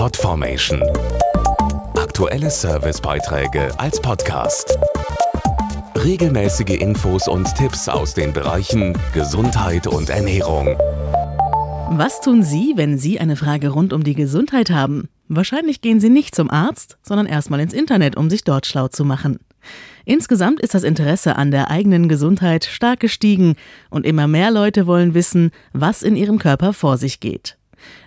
Podformation. Aktuelle Servicebeiträge als Podcast. Regelmäßige Infos und Tipps aus den Bereichen Gesundheit und Ernährung. Was tun Sie, wenn Sie eine Frage rund um die Gesundheit haben? Wahrscheinlich gehen Sie nicht zum Arzt, sondern erstmal ins Internet, um sich dort schlau zu machen. Insgesamt ist das Interesse an der eigenen Gesundheit stark gestiegen und immer mehr Leute wollen wissen, was in ihrem Körper vor sich geht.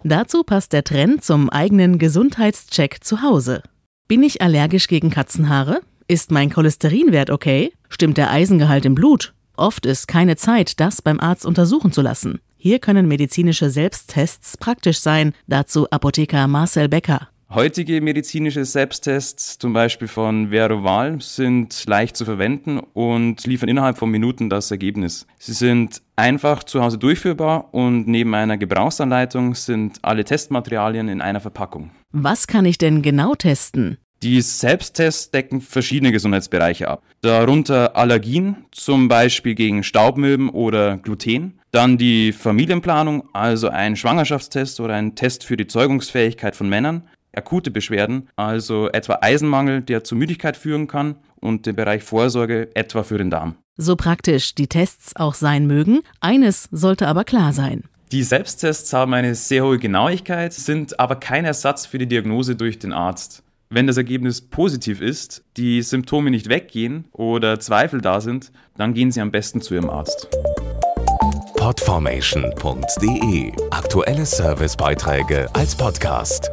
Dazu passt der Trend zum eigenen Gesundheitscheck zu Hause. Bin ich allergisch gegen Katzenhaare? Ist mein Cholesterinwert okay? Stimmt der Eisengehalt im Blut? Oft ist keine Zeit, das beim Arzt untersuchen zu lassen. Hier können medizinische Selbsttests praktisch sein, dazu Apotheker Marcel Becker. Heutige medizinische Selbsttests, zum Beispiel von Veroval, sind leicht zu verwenden und liefern innerhalb von Minuten das Ergebnis. Sie sind einfach zu Hause durchführbar und neben einer Gebrauchsanleitung sind alle Testmaterialien in einer Verpackung. Was kann ich denn genau testen? Die Selbsttests decken verschiedene Gesundheitsbereiche ab. Darunter Allergien, zum Beispiel gegen Staubmilben oder Gluten. Dann die Familienplanung, also ein Schwangerschaftstest oder ein Test für die Zeugungsfähigkeit von Männern akute Beschwerden, also etwa Eisenmangel, der zu Müdigkeit führen kann und den Bereich Vorsorge etwa für den Darm. So praktisch die Tests auch sein mögen, eines sollte aber klar sein. Die Selbsttests haben eine sehr hohe Genauigkeit, sind aber kein Ersatz für die Diagnose durch den Arzt. Wenn das Ergebnis positiv ist, die Symptome nicht weggehen oder Zweifel da sind, dann gehen Sie am besten zu Ihrem Arzt. Podformation.de Aktuelle Servicebeiträge als Podcast.